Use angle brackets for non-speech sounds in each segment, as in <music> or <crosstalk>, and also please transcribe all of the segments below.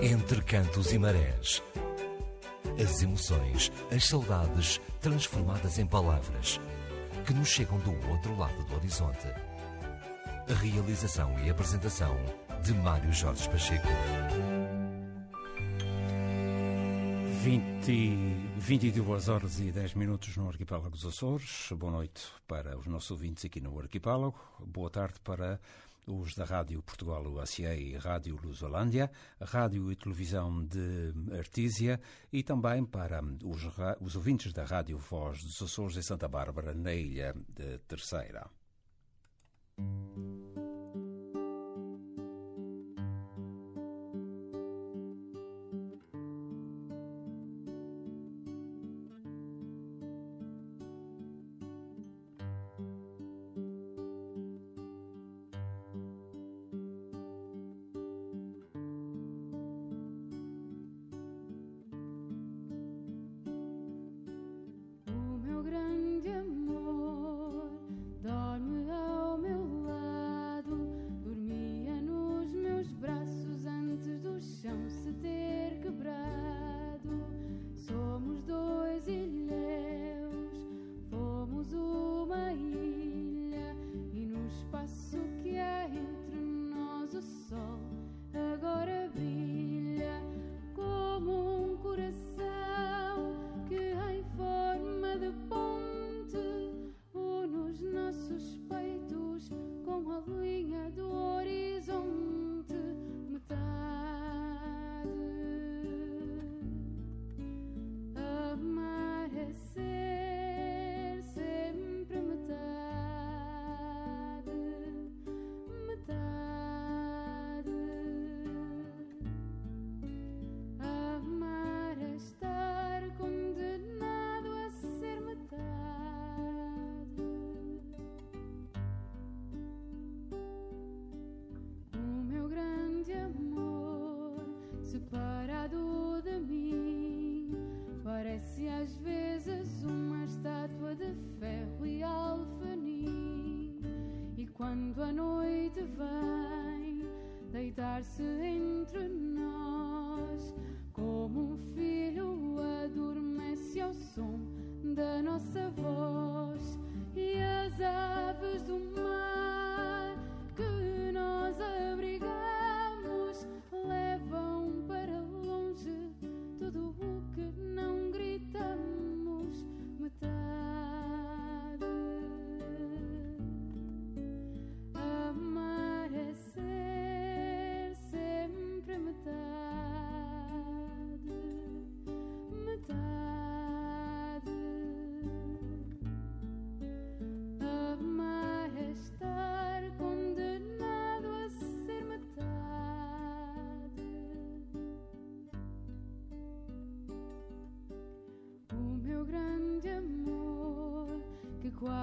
Entre cantos e marés. As emoções, as saudades transformadas em palavras que nos chegam do outro lado do horizonte. A realização e apresentação de Mário Jorge Pacheco. 20, 22 horas e 10 minutos no Arquipélago dos Açores. Boa noite para os nossos ouvintes aqui no Arquipélago. Boa tarde para os da Rádio Portugal UACA e Rádio Lusolândia, Rádio e Televisão de Artísia e também para os, os ouvintes da Rádio Voz dos Açores em Santa Bárbara, na Ilha de Terceira.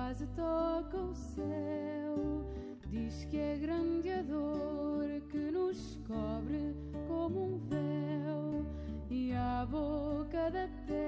Quase toca o céu. Diz que é grande a dor que nos cobre como um véu, e a boca da terra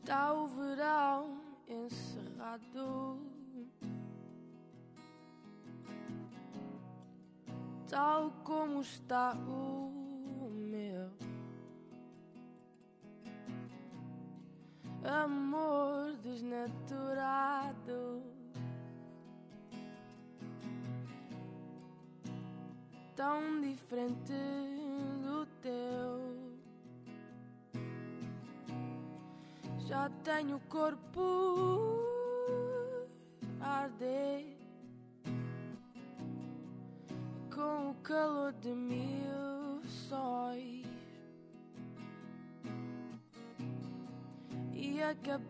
Está o verão encerrado. Tal como está o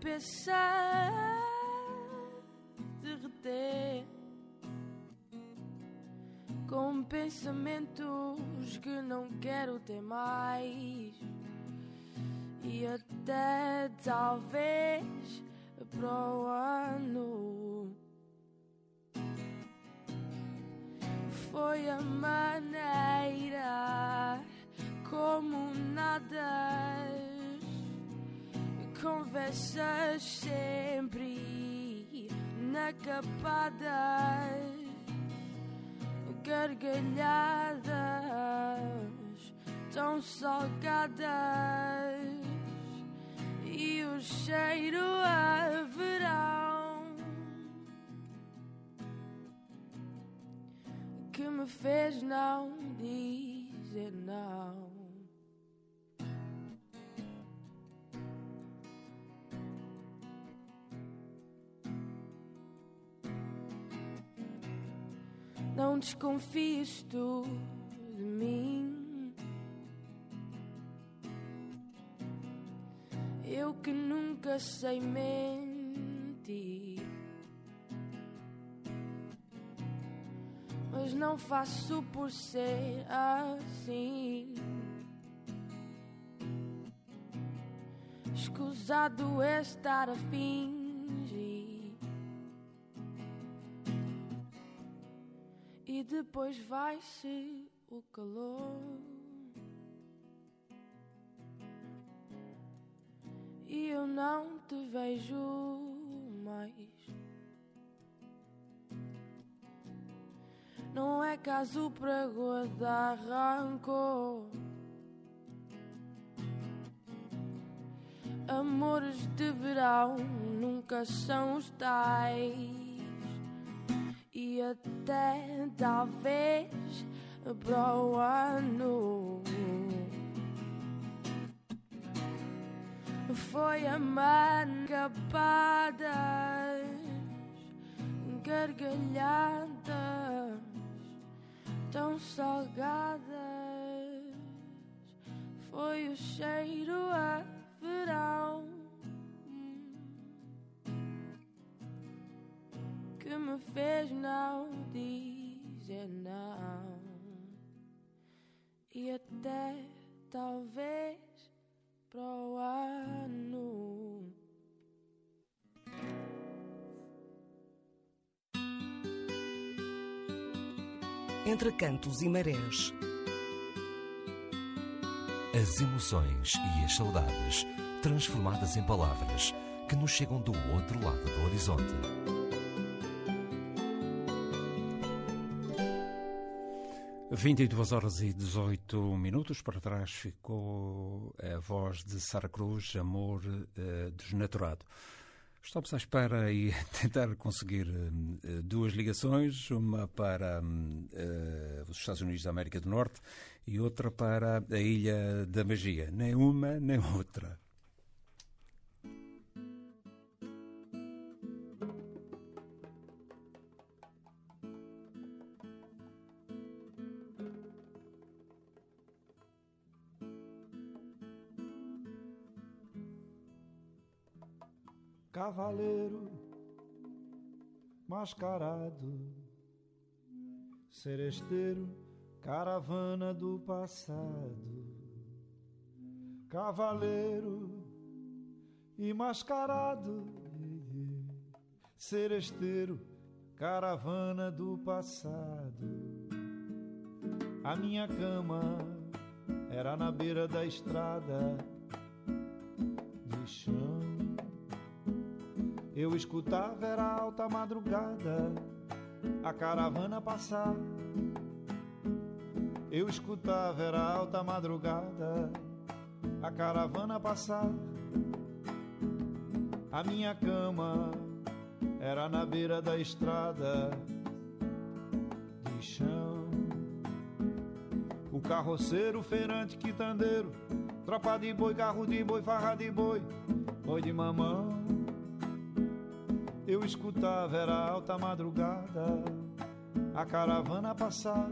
cabeça derreter com pensamentos que não quero ter mais. E até talvez pro ano. Foi a maneira como nadas conversas sempre inacabadas gargalhadas tão salgadas e o cheiro a verão que me fez não dizer não. Desconfies tu de mim. Eu que nunca sei mentir. Mas não faço por ser assim. Escusado é estar a fingir. E depois vai-se o calor. E eu não te vejo mais. Não é caso para guardar rancor. Amores de verão nunca são os tais e até talvez pro ano. Foi a mancapadas, gargalhadas tão salgadas. Foi o cheiro a verão. Que me fez não dizer não. E até talvez pro ano. Entre cantos e marés. As emoções e as saudades transformadas em palavras que nos chegam do outro lado do horizonte. Vinte e duas horas e 18 minutos para trás ficou a voz de Sara Cruz, Amor uh, Desnaturado. Estamos à espera e <laughs> tentar conseguir uh, duas ligações, uma para uh, os Estados Unidos da América do Norte e outra para a Ilha da Magia. Nem uma, nem outra. Cavaleiro mascarado, seresteiro, caravana do passado. Cavaleiro e mascarado, seresteiro, caravana do passado. A minha cama era na beira da estrada de chão Eu escutava, era alta madrugada, a caravana passar. Eu escutava, era alta madrugada, a caravana passar. A minha cama era na beira da estrada de chão. O carroceiro, feirante, quitandeiro, tropa de boi, carro de boi, farra de boi, boi de mamão. Eu escutava, era alta madrugada, a caravana passar.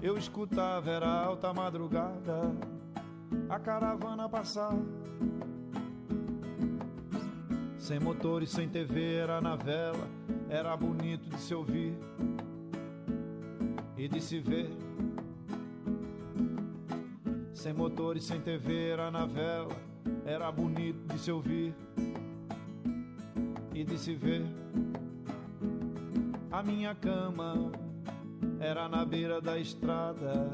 Eu escutava, era alta madrugada, a caravana passar. Sem motor e sem TV, era na vela, era bonito de se ouvir e de se ver. Sem motor e sem TV, era na vela, era bonito de se ouvir e de se ver. A minha cama era na beira da estrada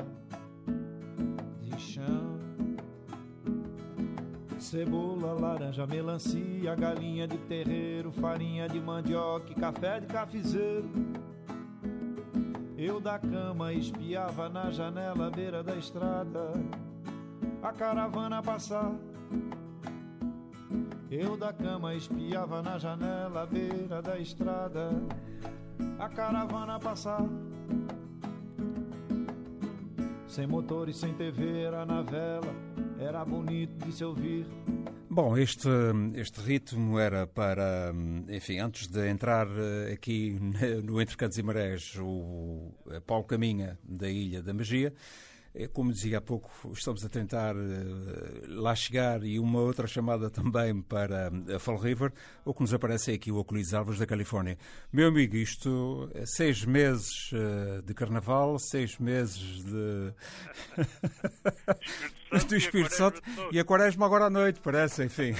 de chão. Cebola, laranja, melancia, galinha de terreiro, farinha de mandioca, e café de cafezeiro. Eu da cama espiava na janela à beira da estrada a caravana passar. Eu da cama espiava na janela à beira da estrada a caravana passar. Sem motor e sem TV era na vela, era bonito de se ouvir. Bom, este, este ritmo era para, enfim, antes de entrar eh, aqui <laughs> no Entre Cantos e Marés, o Paulo Caminha, da Ilha da Magia. Eh, como dizia há pouco, estamos a tentar uh, lá chegar e uma outra chamada também para a Fall River. O que nos aparece é aqui o Oculis Árvores da Califórnia. Meu amigo, isto é seis meses uh, de carnaval, seis meses de. <laughs> do Espírito Santo e a Quaresma agora à noite, parece, enfim. <laughs>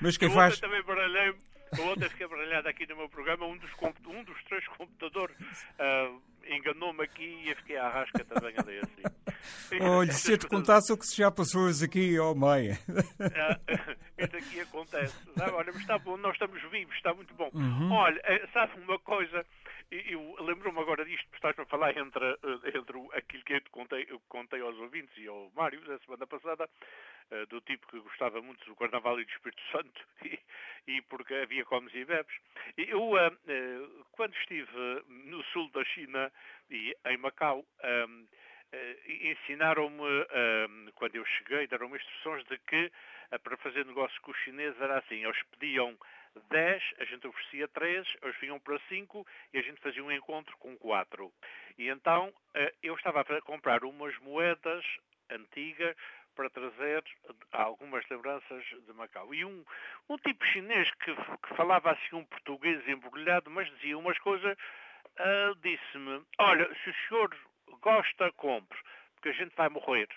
Mas quem faz. também baralhei <laughs> ontem fiquei baralhado aqui no meu programa, um dos, um dos três computadores uh, enganou-me aqui e eu fiquei à rasca também ali assim. <laughs> Olha, se eu te contasse o que se já passou hoje aqui, oh mãe. <laughs> Isto aqui acontece. Olha, mas está bom, nós estamos vivos, está muito bom. Uhum. Olha, eh, sabe uma coisa, eu lembro-me agora disto, estás a falar entre, eh, entre aquilo que eu te contei, eu contei aos ouvintes e ao Mário da semana passada, eh, do tipo que gostava muito do Carnaval e do Espírito Santo, <laughs> e, e porque havia comes e bebes. Eu, quando estive no sul da China e em Macau, ensinaram-me, quando eu cheguei, deram-me instruções de que para fazer negócio com os chineses era assim, eles pediam 10, a gente oferecia 3, eles vinham para 5 e a gente fazia um encontro com 4. E então eh, eu estava a comprar umas moedas antigas para trazer algumas lembranças de Macau. E um, um tipo chinês que, que falava assim um português embrulhado, mas dizia umas coisas, uh, disse-me, olha, se o senhor gosta, compre, porque a gente vai morrer.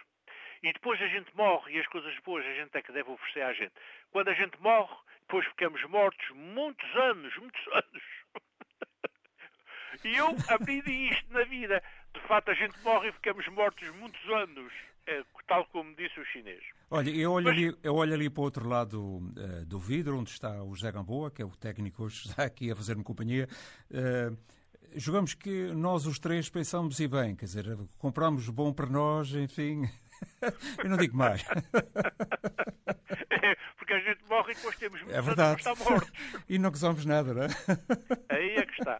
E depois a gente morre e as coisas boas a gente é que deve oferecer à gente. Quando a gente morre, depois ficamos mortos muitos anos, muitos anos. e eu aprendi isto na vida. De facto, a gente morre e ficamos mortos muitos anos, é, tal como disse o chinês. Olha, eu olho, Mas... ali, eu olho ali para o outro lado uh, do vidro, onde está o José Gamboa, que é o técnico hoje está aqui a fazer-me companhia. Uh, jogamos que nós os três pensamos e bem, quer dizer, compramos bom para nós, enfim. <laughs> eu não digo mais. <laughs> é verdade. estar mortos. <laughs> e não gozamos nada, não é? <laughs> Aí é que está.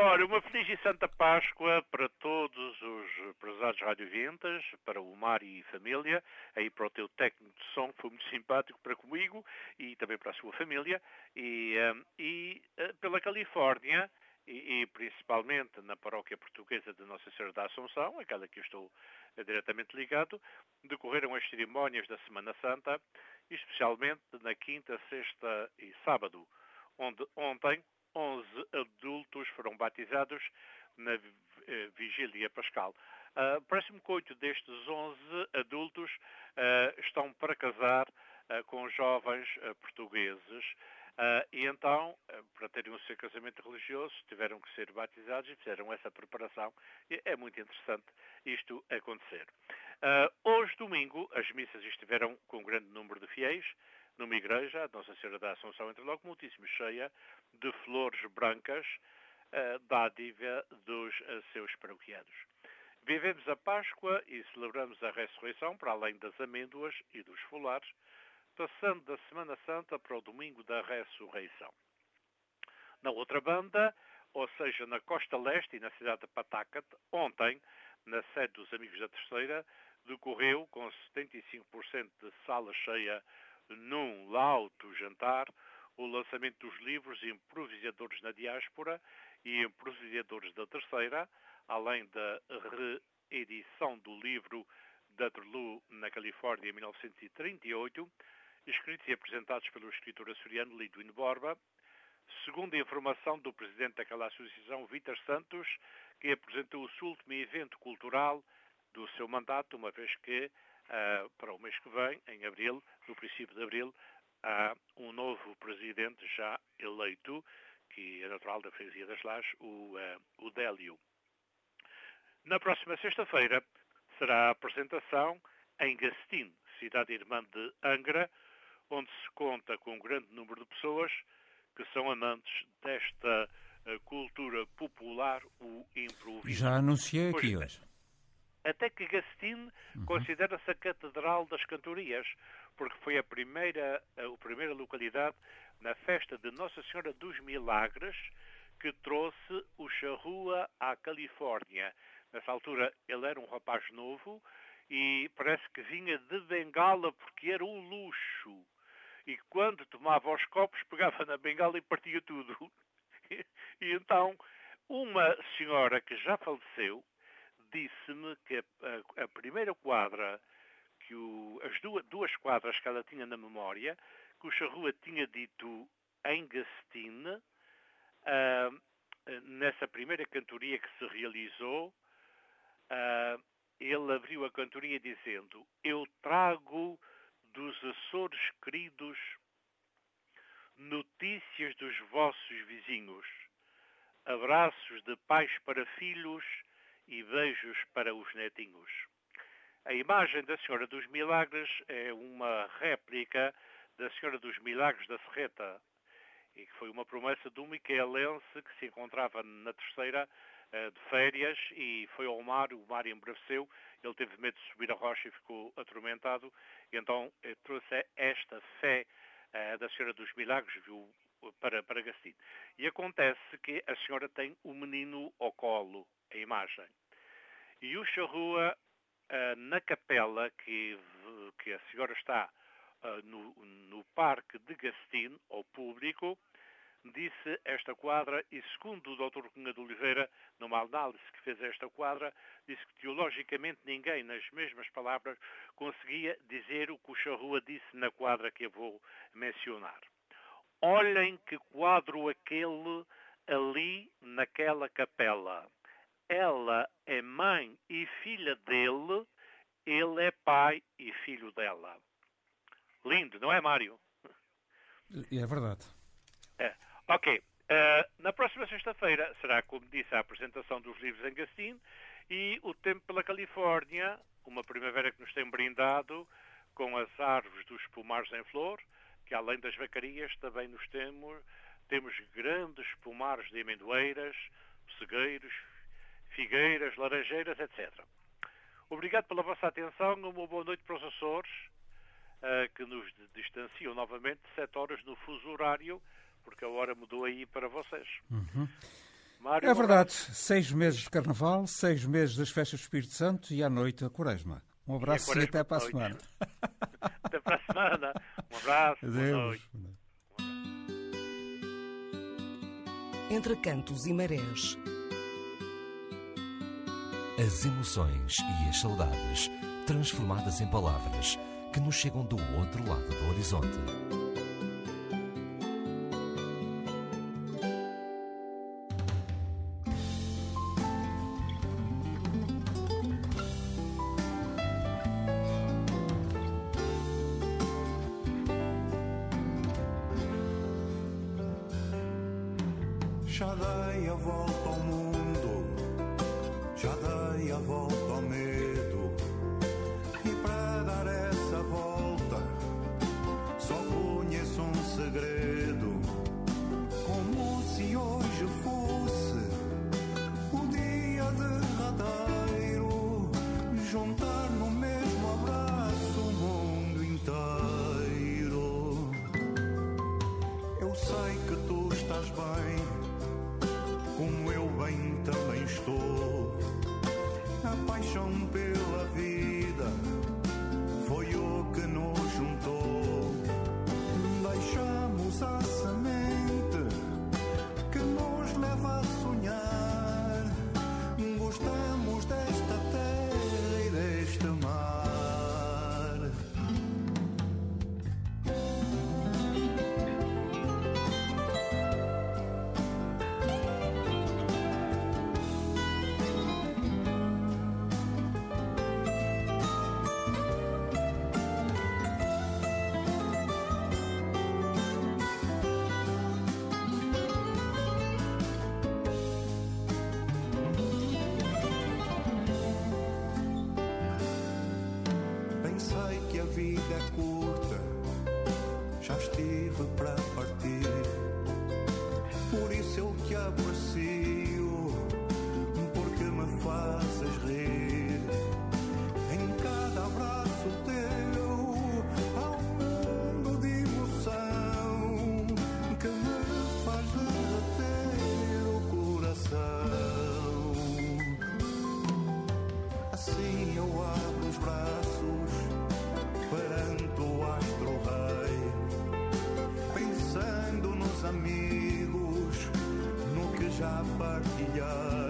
Ora, uma feliz e santa Páscoa para todos os prezados radiovintas, para o Mar e família, aí para o teu técnico de som, que foi muito simpático para comigo e também para a sua família, e, um, e uh, pela Califórnia, e, e, principalmente na paróquia portuguesa de Nossa Senhora da Assunção, aquela que eu estou uh, diretamente ligado, decorreram as cerimónias da Semana Santa, especialmente na quinta, sexta e sábado, onde ontem 11 adultos foram batizados na uh, vigília pascal. Uh, Parece-me que oito destes 11 adultos uh, estão para casar com jovens portugueses Uh, e então, uh, para terem o seu casamento religioso, tiveram que ser batizados e fizeram essa preparação. E é muito interessante isto acontecer. Uh, hoje, domingo, as missas estiveram com um grande número de fiéis numa igreja, a Nossa Senhora da Assunção, entre logo muitíssimo cheia de flores brancas, uh, dádiva dos seus paroquianos. Vivemos a Páscoa e celebramos a ressurreição, para além das amêndoas e dos folares, passando da Semana Santa para o domingo da ressurreição. Na outra banda, ou seja, na costa leste e na cidade de Patacat, ontem, na sede dos Amigos da Terceira, decorreu, com 75% de sala cheia num lauto jantar, o lançamento dos livros Improvisadores na Diáspora e Improvisadores da Terceira, além da reedição do livro Waterloo na Califórnia em 1938, escritos e apresentados pelo escritor açoriano Lidwin Borba, segundo a informação do presidente daquela associação, Vítor Santos, que apresentou o seu último evento cultural do seu mandato, uma vez que uh, para o mês que vem, em abril, no princípio de abril, há um novo presidente já eleito, que é natural da Freguesia das Lajes, o, uh, o Délio. Na próxima sexta-feira será a apresentação em Gastin, cidade irmã de Angra, onde se conta com um grande número de pessoas que são amantes desta uh, cultura popular, o improviso. Já anunciei Pois aqui é. hoje. Até que Gastin considera-se a catedral das cantorias, porque foi a primeira, a primeira localidade na festa de Nossa Senhora dos Milagres que trouxe o charrua à Califórnia. Nessa altura ele era um rapaz novo e parece que vinha de bengala porque era um luxo. E quando tomava os copos, pegava na bengala e partia tudo. <laughs> E então, uma senhora que já faleceu disse-me que a, a- primeira quadra, que o- as duas, duas quadras que ela tinha na memória, que o Charrua tinha dito em Gastine, ah, nessa primeira cantoria que se realizou, ah, ele abriu a cantoria dizendo: Eu trago dos Açores queridos notícias dos vossos vizinhos, abraços de pais para filhos e beijos para os netinhos. A imagem da Senhora dos Milagres é uma réplica da Senhora dos Milagres da Serreta, e que foi uma promessa do miquelense que se encontrava na terceira eh, de férias e foi ao mar, o mar embraveceu, ele teve medo de subir a rocha e ficou atormentado, e então eh, trouxe esta fé eh, da Senhora dos Milagres viu, para, para Gastino. E acontece que a senhora tem o menino ao colo, a imagem. E o charrua, ah, na capela que, que a senhora está ah, no, no parque de Gastino, ao público, disse esta quadra, e segundo o Dr. Cunha de Oliveira, numa análise que fez esta quadra, disse que teologicamente ninguém, nas mesmas palavras, conseguia dizer o que o charrua disse na quadra que eu vou mencionar. Olhem que quadro aquele ali naquela capela. Ela é mãe e filha dele, ele é pai e filho dela. Lindo, não é, Mário? É verdade. É. Ok. Eh, na próxima sexta-feira será, como disse, a apresentação dos livros em Gastin e o tempo pela Califórnia, uma primavera que nos tem brindado com as árvores dos pomares em flor, que além das vacarias também nos temos, temos grandes pomares de amendoeiras, pessegueiros, figueiras, laranjeiras, etc. Obrigado pela vossa atenção, uma boa noite para os Açores, eh, que nos distanciam novamente de 7 horas no fuso horário, porque a hora mudou aí para vocês. Mário, É um verdade. Seis meses de carnaval, seis meses das festas do Espírito Santo e à noite a quaresma. Um abraço e, quaresma até para a semana. <laughs> Até para a semana. Um abraço. Boa Adeus. noite. Entre cantos e marés. As emoções e as saudades transformadas em palavras que nos chegam do outro lado do horizonte. Já partilhei.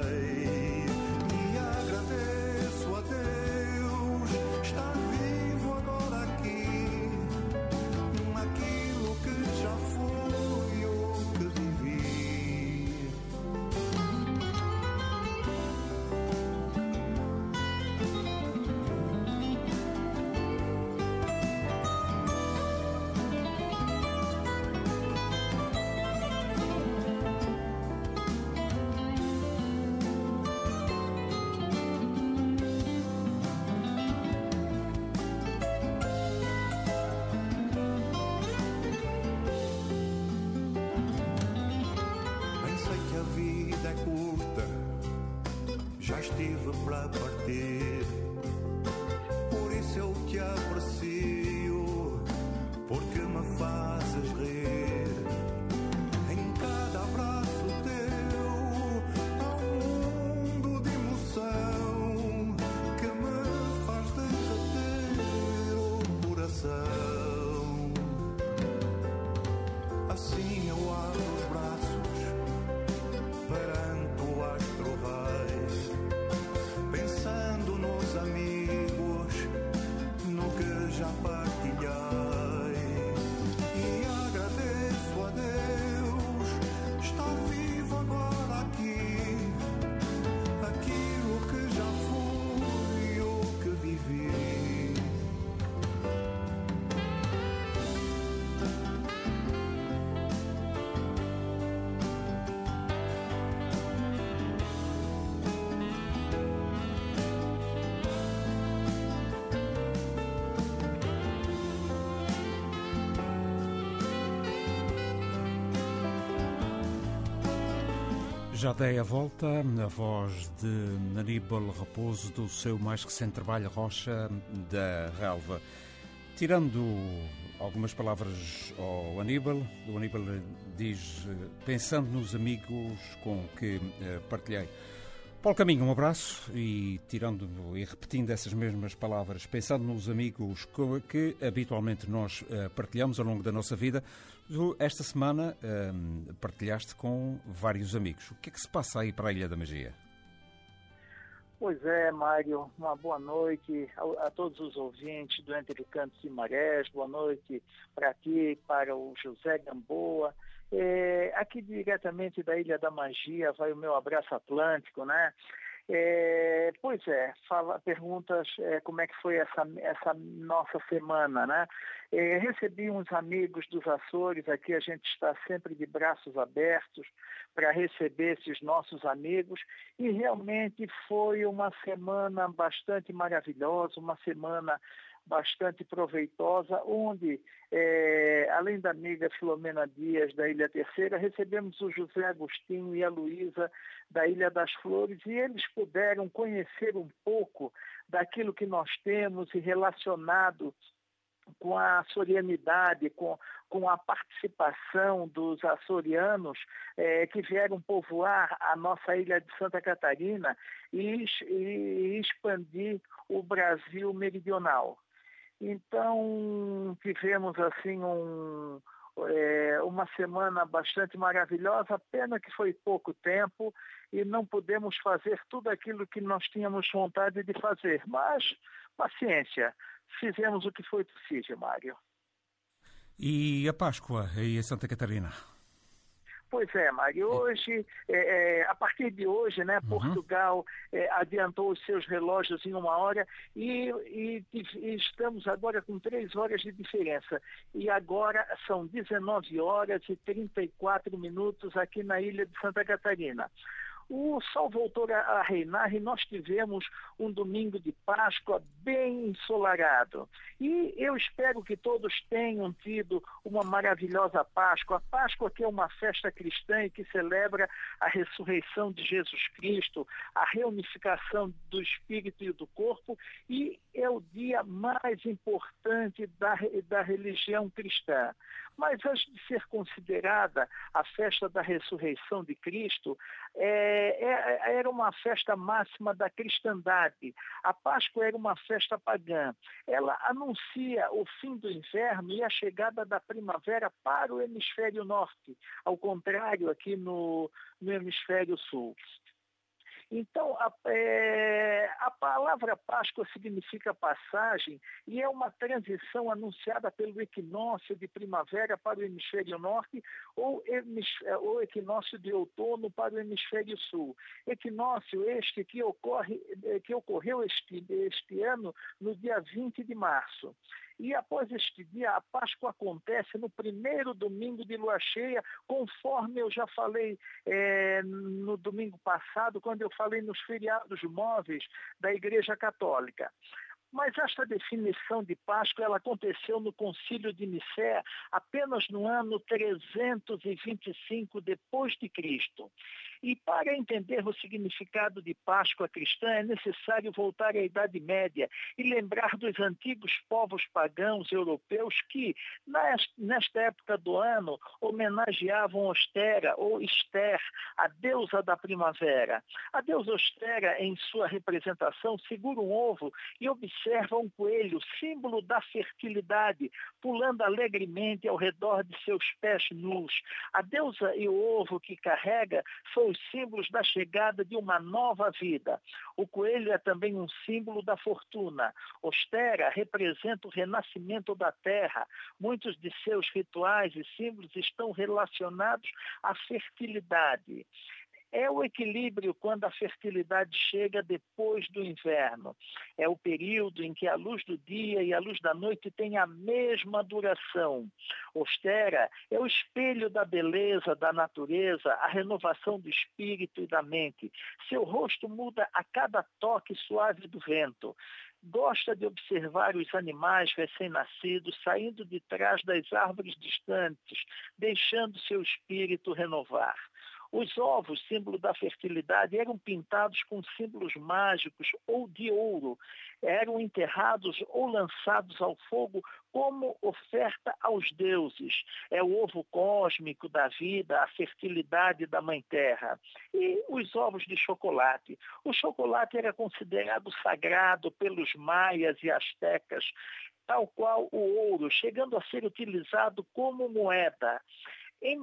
Já dei a volta, na voz de Aníbal Raposo, do seu mais recente trabalho Rocha da Relva. Tirando algumas palavras ao Aníbal, o Aníbal diz, pensando nos amigos com que eh, partilhei. Paulo Caminho, um abraço e tirando e repetindo essas mesmas palavras, pensando nos amigos co- que habitualmente nós eh, partilhamos ao longo da nossa vida, esta semana eh, partilhaste com vários amigos. O que é que se passa aí para a Ilha da Magia? Pois é, Mário, uma boa noite a, a todos os ouvintes do Entre Cantos e Marés, boa noite para ti, para o José Gamboa. É, aqui diretamente da Ilha da Magia vai o meu abraço atlântico, né? É, pois é, fala, perguntas é, como é que foi essa, essa nossa semana, né? É, recebi uns amigos dos Açores, aqui a gente está sempre de braços abertos para receber esses nossos amigos e realmente foi uma semana bastante maravilhosa, uma semana bastante proveitosa, onde, é, além da amiga Filomena Dias, da Ilha Terceira, recebemos o José Agostinho e a Luísa, da Ilha das Flores, e eles puderam conhecer um pouco daquilo que nós temos e relacionado com a açorianidade, com, com a participação dos açorianos eh, que vieram povoar a nossa ilha de Santa Catarina e, e expandir o Brasil meridional. Então, tivemos assim um, é, uma semana bastante maravilhosa, pena que foi pouco tempo e não pudemos fazer tudo aquilo que nós tínhamos vontade de fazer, mas paciência, fizemos o que foi possível, Mário. E a Páscoa aí em Santa Catarina? Pois é, Mário. Hoje, é, a partir de hoje, né, Uhum. Portugal é, adiantou os seus relógios em uma hora e, e- e estamos agora com três horas de diferença. E agora são 19 horas e 34 minutos aqui na ilha de Santa Catarina. O sol voltou a, reinar e nós tivemos um domingo de Páscoa bem ensolarado. E eu espero que todos tenham tido uma maravilhosa Páscoa. A Páscoa que é uma festa cristã e que celebra a ressurreição de Jesus Cristo, a reunificação do espírito e do corpo e é o dia mais importante da, da religião cristã. Mas antes de ser considerada a festa da ressurreição de Cristo, é, é, era uma festa máxima da cristandade. A Páscoa era uma festa pagã. Ela anuncia o fim do inverno e a chegada da primavera para o hemisfério norte, ao contrário aqui no, no hemisfério sul. Então, a, é, a palavra Páscoa significa passagem e é uma transição anunciada pelo equinócio de primavera para o hemisfério norte ou, ou equinócio de outono para o hemisfério sul. Equinócio este que, ocorre, que ocorreu este, este ano no dia 20 de março. E após este dia, a Páscoa acontece no primeiro domingo de lua cheia, conforme eu já falei é, no domingo passado, quando eu falei nos feriados móveis da Igreja Católica. Mas esta definição de Páscoa ela aconteceu no Concílio de Nicéia apenas no ano 325 depois de Cristo. E para entender o significado de Páscoa cristã é necessário voltar à Idade Média e lembrar dos antigos povos pagãos europeus que, nesta época do ano, homenageavam Ostera ou Esther, a deusa da primavera. A deusa Ostera, em sua representação, segura um ovo e observa um coelho, símbolo da fertilidade, pulando alegremente ao redor de seus pés nus. A deusa e o ovo que carrega são os símbolos da chegada de uma nova vida. O coelho é também um símbolo da fortuna. Ostera representa o renascimento da terra. Muitos de seus rituais e símbolos estão relacionados à fertilidade é o equilíbrio quando a fertilidade chega depois do inverno. É o período em que a luz do dia e a luz da noite têm a mesma duração. Ostera é o espelho da beleza da natureza, a renovação do espírito e da mente. Seu rosto muda a cada toque suave do vento gosta de observar os animais recém-nascidos saindo de trás das árvores distantes, deixando seu espírito renovar. Os ovos, símbolo da fertilidade, eram pintados com símbolos mágicos ou de ouro. Eram enterrados ou lançados ao fogo como oferta aos deuses. É o ovo cósmico da vida, a fertilidade da Mãe Terra. E os ovos de chocolate. O chocolate era considerado sagrado pelos maias e astecas tal qual o ouro, chegando a ser utilizado como moeda. Em,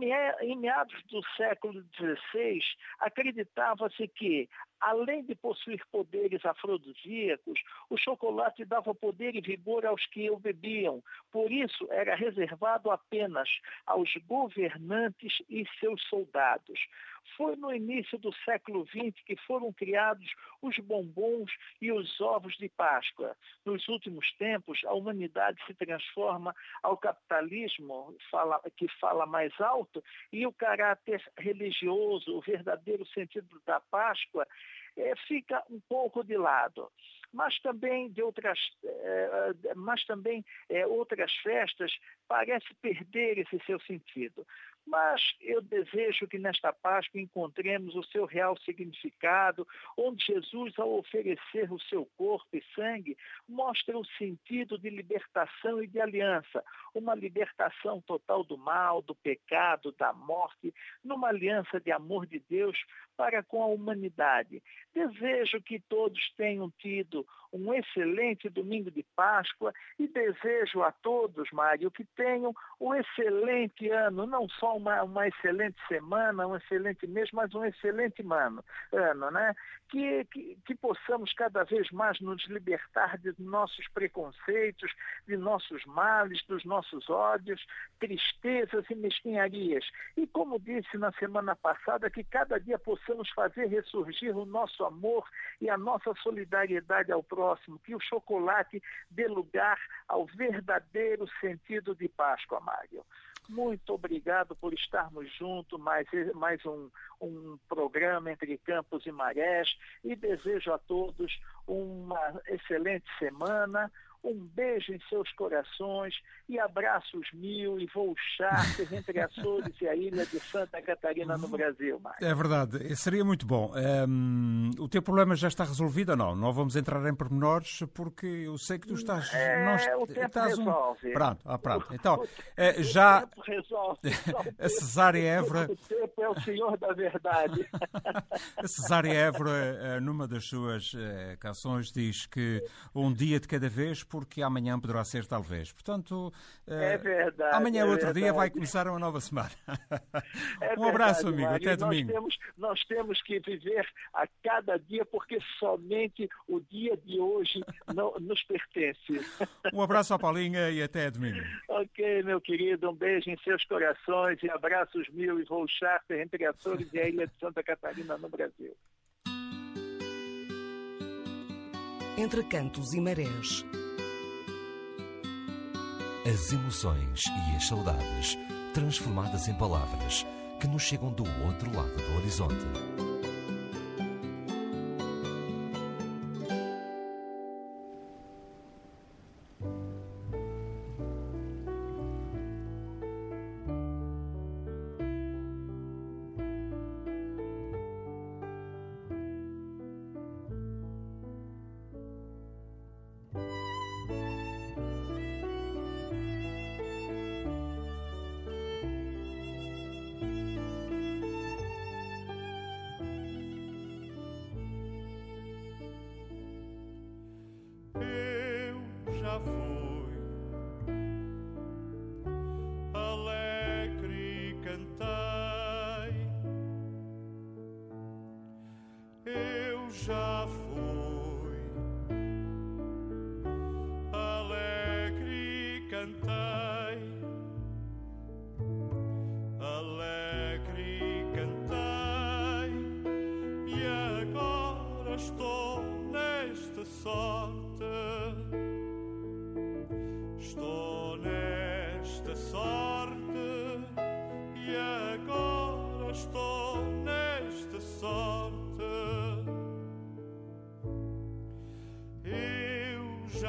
meados do século XVI, acreditava-se que, além de possuir poderes afrodisíacos, o chocolate dava poder e vigor aos que o bebiam. Por isso, era reservado apenas aos governantes e seus soldados. Foi no início do século XX que foram criados os bombons e os ovos de Páscoa. Nos últimos tempos, a humanidade se transforma ao capitalismo, fala, que fala mais alto, e o caráter religioso, o verdadeiro sentido da Páscoa, é, fica um pouco de lado. Mas também de outras, é, mas também é, outras festas parece perder esse seu sentido. Mas eu desejo que nesta Páscoa encontremos o seu real significado, onde Jesus, ao oferecer o seu corpo e sangue, mostra o sentido de libertação e de aliança, uma libertação total do mal, do pecado, da morte, numa aliança de amor de Deus para com a humanidade. Desejo que todos tenham tido um excelente domingo de Páscoa e desejo a todos, Mário, que tenham um excelente ano, não só uma, uma excelente semana, um excelente mês, mas um excelente ano, ano né? Que, que, que possamos cada vez mais nos libertar de nossos preconceitos, de nossos males, dos nossos ódios, tristezas e mesquinharias. E como disse na semana passada, que cada dia possamos fazer ressurgir o nosso amor e a nossa solidariedade ao próximo, que o chocolate dê lugar ao verdadeiro sentido de Páscoa, Mário. Muito obrigado por estarmos juntos, mais, mais um, um programa entre Campos e Marés, e desejo a todos uma excelente semana, um beijo em seus corações e abraços mil e voos charter entre Açores e a ilha de Santa Catarina no Brasil. Mário. É verdade, seria muito bom. Um, o teu problema já está resolvido ou não? Não vamos entrar em pormenores porque eu sei que tu estás... É, não, o tempo estás resolve. Um... Pronto, ah, pronto. Então, o, já... <laughs> O tempo resolve. a Cesária Évora... O tempo é o senhor da verdade. <laughs> a Cesária Évora, numa das suas canções, diz que um dia de cada vez porque amanhã poderá ser talvez. Portanto, é verdade, amanhã é outro verdade. dia vai começar uma nova semana. <laughs> É um abraço, verdade, amigo. Mário. Até domingo. Nós temos, nós temos que viver a cada dia, porque somente o dia de hoje não, nos pertence. <laughs> Um abraço à Paulinha e até domingo. ok, meu querido. Um beijo em seus corações e abraços mil e voo charter entre Açores e a ilha de Santa Catarina, no Brasil. Entre cantos e marés. As emoções e as saudades transformadas em palavras que nos chegam do outro lado do horizonte. Eu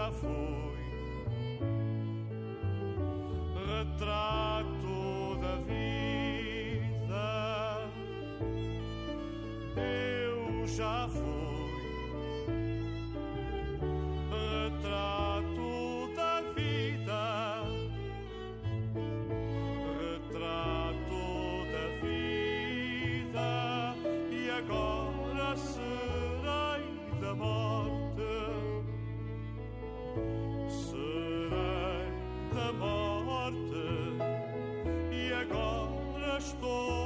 Eu agora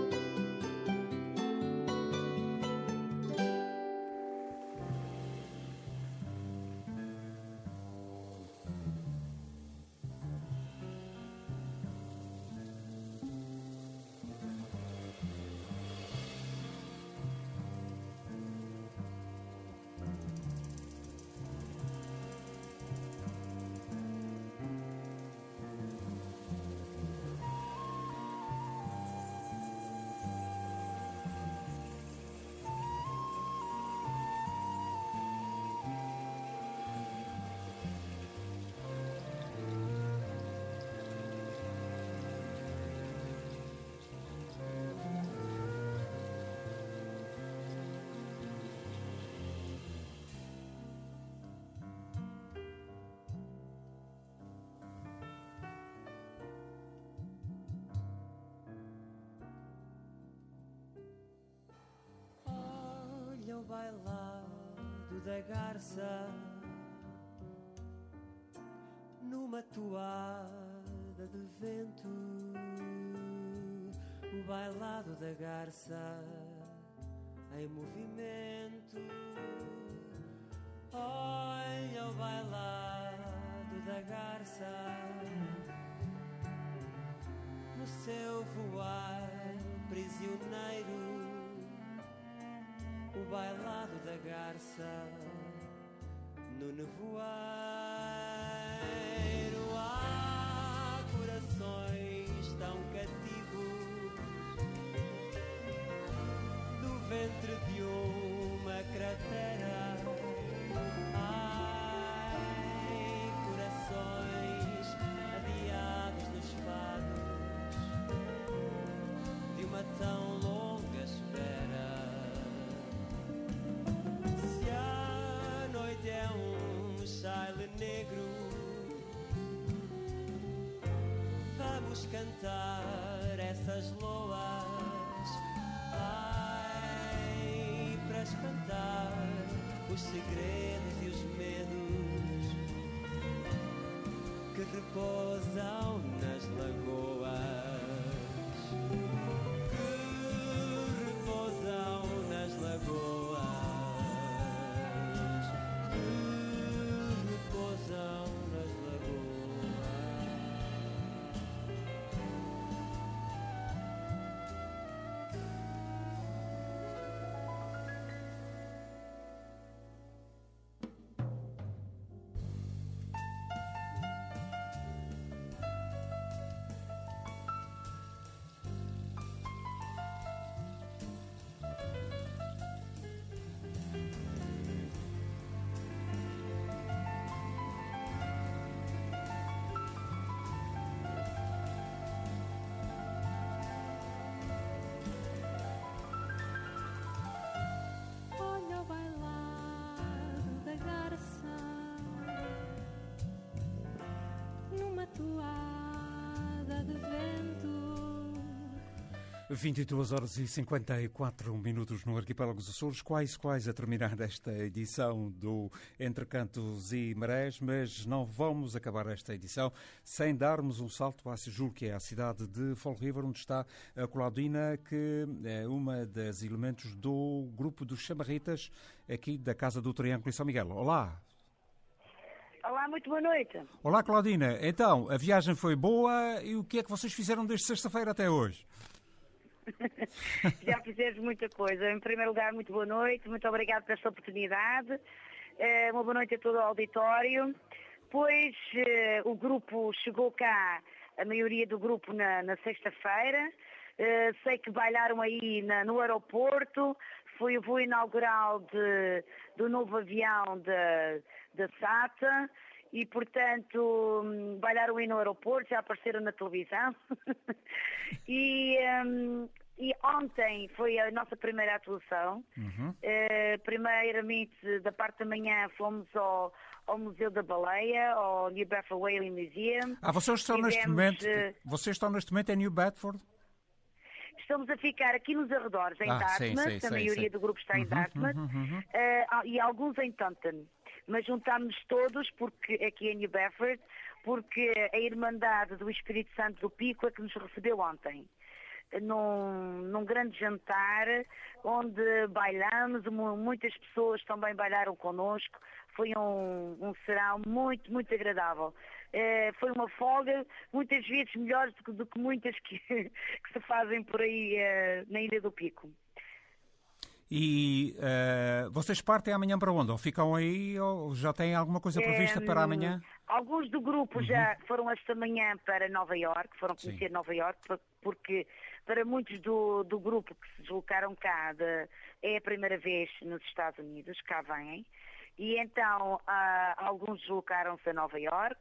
Da garça em movimento. Olha o bailado da garça no seu voar prisioneiro o bailado da garça no nevoeiro há corações tão cativos ventre de uma cratera. Ai corações adiados nos fados de uma tão longa espera. Se a noite é um chale negro, vamos cantar os segredos e os medos que repousam nas lagoas. 22 horas e 54 minutos no Arquipélago dos Açores, quais quais a terminar esta edição do Entre Cantos e Marés, mas não vamos acabar esta edição sem darmos um salto a julgo que é a cidade de Fall River, onde está a Claudina, que é uma das elementos do grupo dos Chamarritas, aqui da Casa do Triângulo em São Miguel. Olá! Olá, muito boa noite. Olá, Claudina. Então, a viagem foi boa e o que é que vocês fizeram desde sexta-feira até hoje? <laughs> Já fizemos muita coisa. Em primeiro lugar, muito boa noite, muito obrigado por esta oportunidade. Eh, uma boa noite a todo o auditório. Pois eh, o grupo chegou cá, a maioria do grupo na, na sexta-feira. Eh, sei que bailaram aí na- no aeroporto. Foi o voo inaugural de- do novo avião da SATA. E, portanto, bailaram aí no aeroporto, já apareceram na televisão. <laughs> e, hum, e ontem foi a nossa primeira atuação. Eh, primeiramente, da parte da manhã, fomos ao, ao Museu da Baleia, ao New Bedford Whaling Museum. Ah, vocês estão neste momento, eh, vocês estão neste momento em New Bedford? Estamos a ficar aqui nos arredores, em Ah, sim, Dartmouth, sim, a sim, maioria sim. do grupo está em Uhum, Dartmouth, uhum, uhum. ah, e alguns em Taunton. Mas juntámos todos porque, aqui em New Bedford, porque a Irmandade do Espírito Santo do Pico é que nos recebeu ontem. Num, num grande jantar onde bailamos, mu- muitas pessoas também bailaram connosco. Foi um, um serão muito, muito agradável. Eh, foi uma folga, muitas vezes melhor do que, do que muitas que, <laughs> que se fazem por aí eh, na Ilha do Pico. E eh, vocês partem amanhã para onde? Ou ficam aí ou já têm alguma coisa prevista Em, para amanhã? Alguns do grupo já foram esta manhã para Nova York, foram conhecer Nova York, por- porque para muitos do, do grupo que se deslocaram cá de- é a primeira vez nos Estados Unidos, cá vêm, e então ah, alguns deslocaram-se a Nova York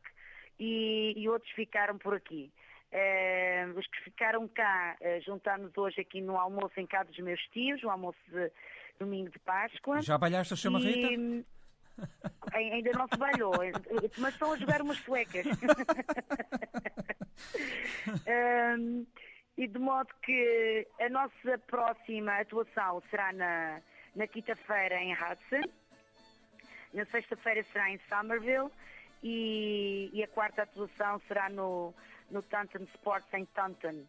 e, e outros ficaram por aqui. Eh, os que ficaram cá, eh, juntámos hoje aqui no almoço em casa dos meus tios, o almoço de domingo de Páscoa. Já balhaste a chamarrita? E, <laughs> Ai- Ainda não se balhou, mas estão a jogar umas suecas. <laughs> Ahm, e de modo que a nossa próxima atuação será na, na quinta-feira em Hudson, na sexta-feira será em Somerville e, e a quarta atuação será no, no Taunton Sports em Taunton,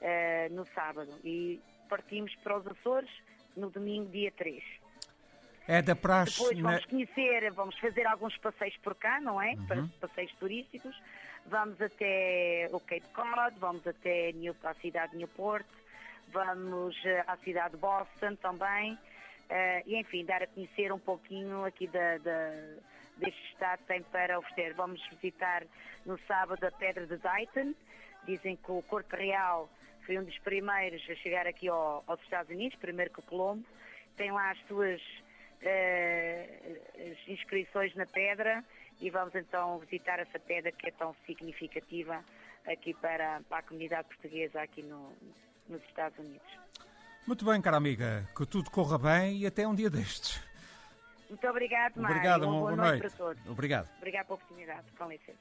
eh, no sábado. E partimos para os Açores no domingo, dia 3. É da praxe. Depois na- vamos conhecer, vamos fazer alguns passeios por cá, não é? Uhum. Passeios turísticos. Vamos até o Cape Cod, vamos até a cidade de Newport, vamos eh, à cidade de Boston também. eh, e enfim, dar a conhecer um pouquinho aqui da, da- deste estado tem para oferecer. Vamos visitar no sábado a Pedra de Dayton. Dizem que o Corte Real foi um dos primeiros a chegar aqui ao- aos Estados Unidos, primeiro que o Colombo. Tem lá as suas as inscrições na pedra e vamos então visitar essa pedra que é tão significativa aqui para, para a comunidade portuguesa aqui no- nos Estados Unidos. Muito bem, cara amiga, que tudo corra bem e até um dia destes. Muito obrigado, Mário. Obrigado, uma uma boa, boa noite. noite. para todos. Obrigado. Obrigado pela oportunidade. Com licença.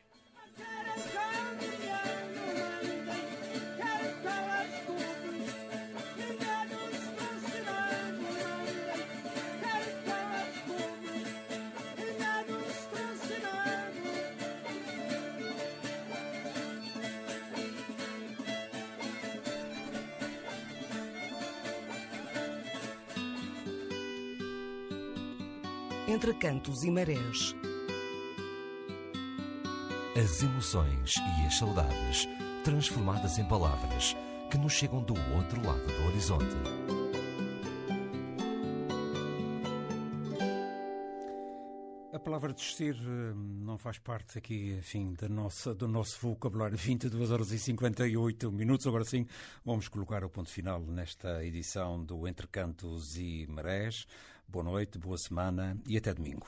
Entre cantos e marés. As emoções e as saudades transformadas em palavras que nos chegam do outro lado do horizonte. A palavra desistir eh, não faz parte aqui, enfim, da nossa, do nosso vocabulário. <laughs> 22 horas e 58 minutos. Agora sim, vamos colocar o ponto final nesta edição do Entre Cantos e Marés. Boa noite, boa semana e até domingo.